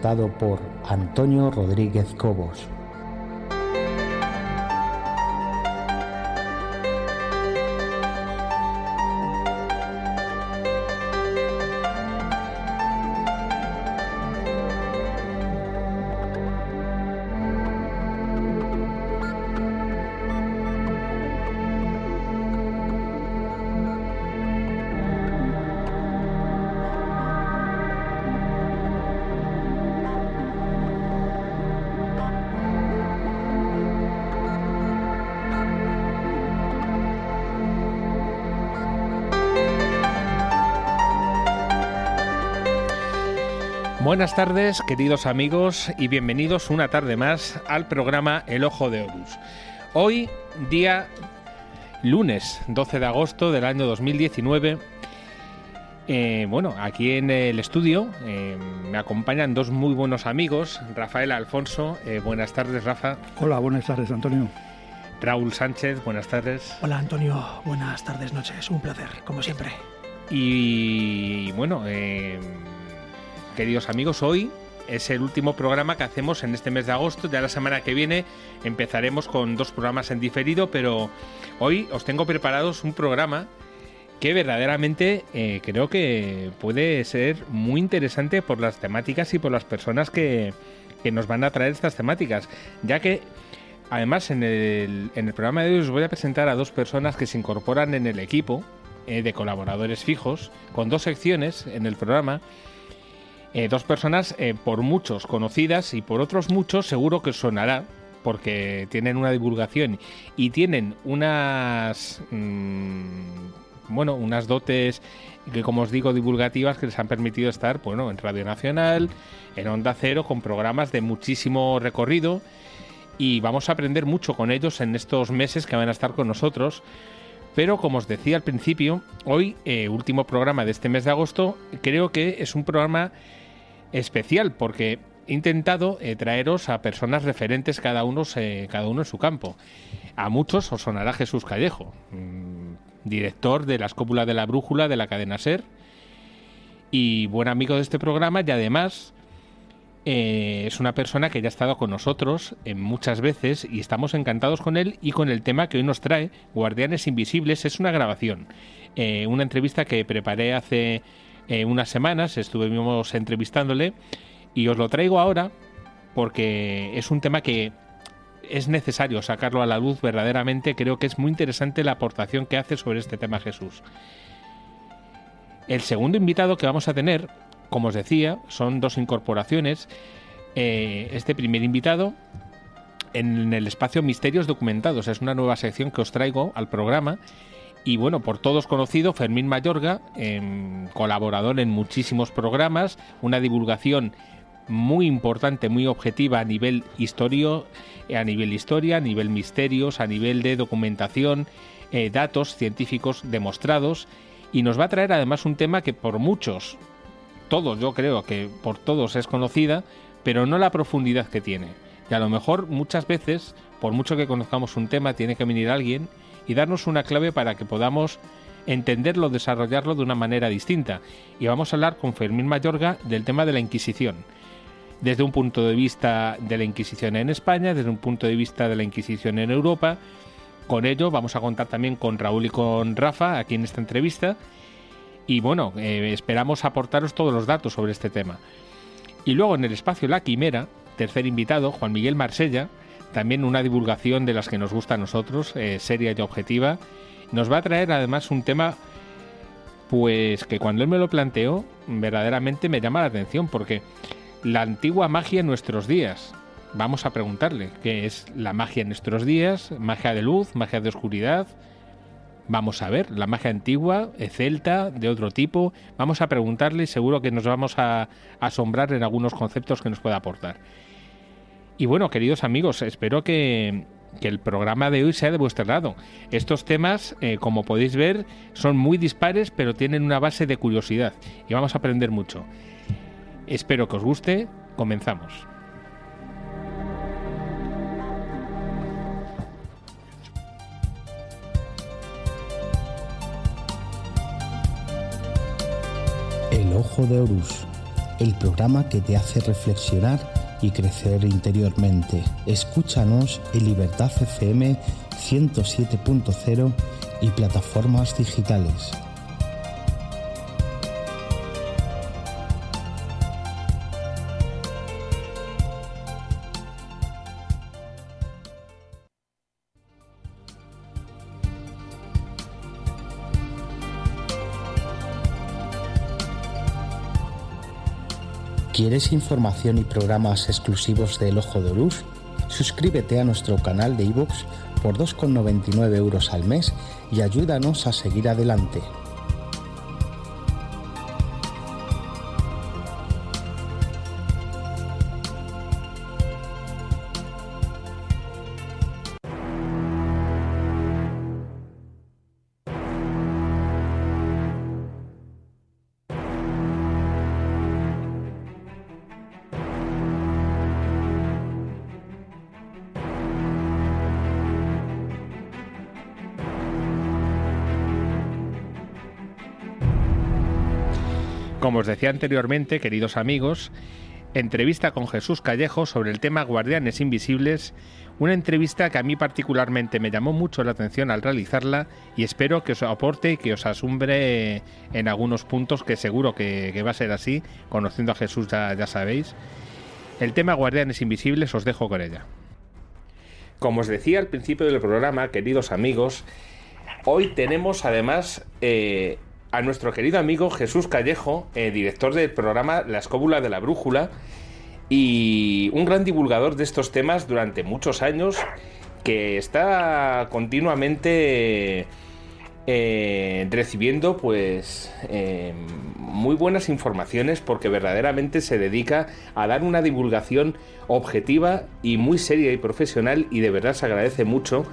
Dado por Antonio Rodríguez Cobos. Buenas tardes, queridos amigos, y bienvenidos una tarde más al programa El Ojo de Horus. Hoy, día lunes 12 de agosto del año 2019, eh, bueno, aquí en el estudio eh, me acompañan dos muy buenos amigos, Rafael Alfonso. Eh, buenas tardes, Rafa. Hola, buenas tardes, Antonio. Raúl Sánchez, buenas tardes. Hola, Antonio. Buenas tardes, noches. Un placer, como siempre. Y bueno, queridos amigos, hoy es el último programa que hacemos en este mes de agosto. Ya la semana que viene empezaremos con dos programas en diferido, pero hoy os tengo preparados un programa que verdaderamente eh, creo que puede ser muy interesante por las temáticas y por las personas que, nos van a traer estas temáticas, ya que además en el, en el, programa de hoy os voy a presentar a dos personas que se incorporan en el equipo eh, de colaboradores fijos, con dos secciones en el programa eh, dos personas eh, por muchos conocidas y por otros muchos seguro que sonará porque tienen una divulgación y tienen unas mm, bueno unas dotes que como os digo divulgativas que les han permitido estar bueno en Radio Nacional en Onda Cero con programas de muchísimo recorrido. Y vamos a aprender mucho con ellos en estos meses que van a estar con nosotros pero como os decía al principio, hoy, eh, último programa de este mes de agosto, creo que es un programa especial porque he intentado eh, traeros a personas referentes cada uno, cada uno en su campo. A muchos os sonará Jesús Callejo, mm, director de la Escópula de la Brújula de la cadena SER y buen amigo de este programa y además eh, es una persona que ya ha estado con nosotros muchas veces y estamos encantados con él y con el tema que hoy nos trae, Guardianes Invisibles, es una grabación, eh, una entrevista que preparé hace eh, unas semanas, estuvimos entrevistándole y os lo traigo ahora porque es un tema que es necesario sacarlo a la luz verdaderamente. Creo que es muy interesante la aportación que hace sobre este tema Jesús. El segundo invitado que vamos a tener, como os decía, son dos incorporaciones. Eh, este primer invitado en el espacio Misterios Documentados es una nueva sección que os traigo al programa y bueno, por todos conocido, Fermín Mayorga, em, colaborador en muchísimos programas, una divulgación muy importante, muy objetiva a nivel historia, a nivel historia, a nivel misterios, a nivel de documentación, eh, datos científicos demostrados y nos va a traer además un tema que por muchos, todos yo creo que por todos es conocida, pero no la profundidad que tiene. Y a lo mejor muchas veces, por mucho que conozcamos un tema, tiene que venir alguien y darnos una clave para que podamos entenderlo, desarrollarlo de una manera distinta. Y vamos a hablar con Fermín Mayorga del tema de la Inquisición. Desde un punto de vista de la Inquisición en España, desde un punto de vista de la Inquisición en Europa. Con ello vamos a contar también con Raúl y con Rafa aquí en esta entrevista. Y bueno, eh, esperamos aportaros todos los datos sobre este tema. Y luego en el espacio La Quimera, tercer invitado, Juan Miguel Marsella, también una divulgación de las que nos gusta a nosotros, eh, seria y objetiva. Nos va a traer además un tema, pues que cuando él me lo planteó, verdaderamente me llama la atención, porque la antigua magia en nuestros días. Vamos a preguntarle qué es la magia en nuestros días, magia de luz, magia de oscuridad. Vamos a ver, la magia antigua, eh, celta, de otro tipo. Vamos a preguntarle y seguro que nos vamos a asombrar en algunos conceptos que nos pueda aportar. Y bueno, queridos amigos, espero que, el programa de hoy sea de vuestro lado. Estos temas, eh, como podéis ver, son muy dispares, pero tienen una base de curiosidad y vamos a aprender mucho. Espero que os guste. Comenzamos. El Ojo de Horus, el programa que te hace reflexionar y crecer interiormente. Escúchanos en Libertad FM 107.0 y plataformas digitales. ¿Quieres información y programas exclusivos del Ojo de Luz? Suscríbete a nuestro canal de iVoox por 2,99 euros al mes y ayúdanos a seguir adelante. Como os decía anteriormente, queridos amigos, entrevista con Jesús Callejo sobre el tema Guardianes Invisibles, una entrevista que a mí particularmente me llamó mucho la atención al realizarla y espero que os aporte y que os asumbre en algunos puntos que seguro que, va a ser así, conociendo a Jesús ya, sabéis. El tema Guardianes Invisibles os dejo con ella. Como os decía al principio del programa, queridos amigos, hoy tenemos además eh, a nuestro querido amigo Jesús Callejo, eh, director del programa La Escóbula de la Brújula y un gran divulgador de estos temas durante muchos años que está continuamente eh, recibiendo pues eh, muy buenas informaciones porque verdaderamente se dedica a dar una divulgación objetiva y muy seria y profesional y de verdad se agradece mucho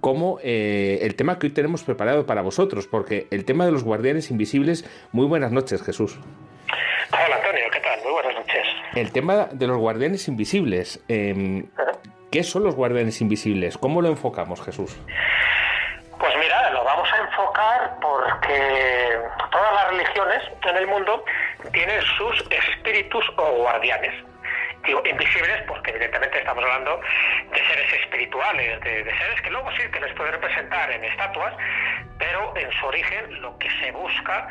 como eh, el tema que hoy tenemos preparado para vosotros, porque el tema de los guardianes invisibles, muy buenas noches, Jesús. Hola, Antonio, ¿qué tal? Muy buenas noches. El tema de los guardianes invisibles. Em, ¿Qué son los guardianes invisibles? ¿Cómo lo enfocamos, Jesús? Pues mira, lo vamos a enfocar porque todas las religiones en el mundo tienen sus espíritus o guardianes. Digo invisibles porque evidentemente estamos hablando de seres espirituales, de, seres que luego sí que les puede representar en estatuas, pero en su origen lo que se busca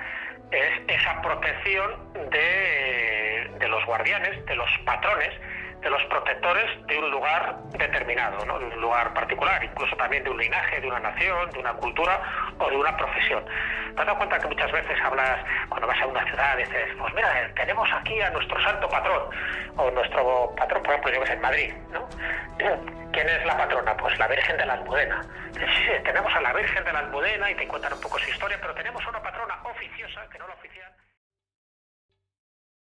es esa protección de, de los guardianes, de los patrones, de los protectores de un lugar determinado, ¿no? de un lugar particular, incluso también de un linaje, de una nación, de una cultura o de una profesión. ¿Te has dado cuenta que muchas veces hablas, cuando vas a una ciudad, dices, pues mira, tenemos aquí a nuestro santo patrón, o nuestro patrón, por ejemplo, yo que sé, en Madrid, ¿no? ¿Quién es la patrona? Pues la Virgen de la Almudena. Sí, sí, tenemos a la Virgen de la Almudena y te cuentan un poco su historia, pero tenemos una patrona oficiosa, que no la oficial.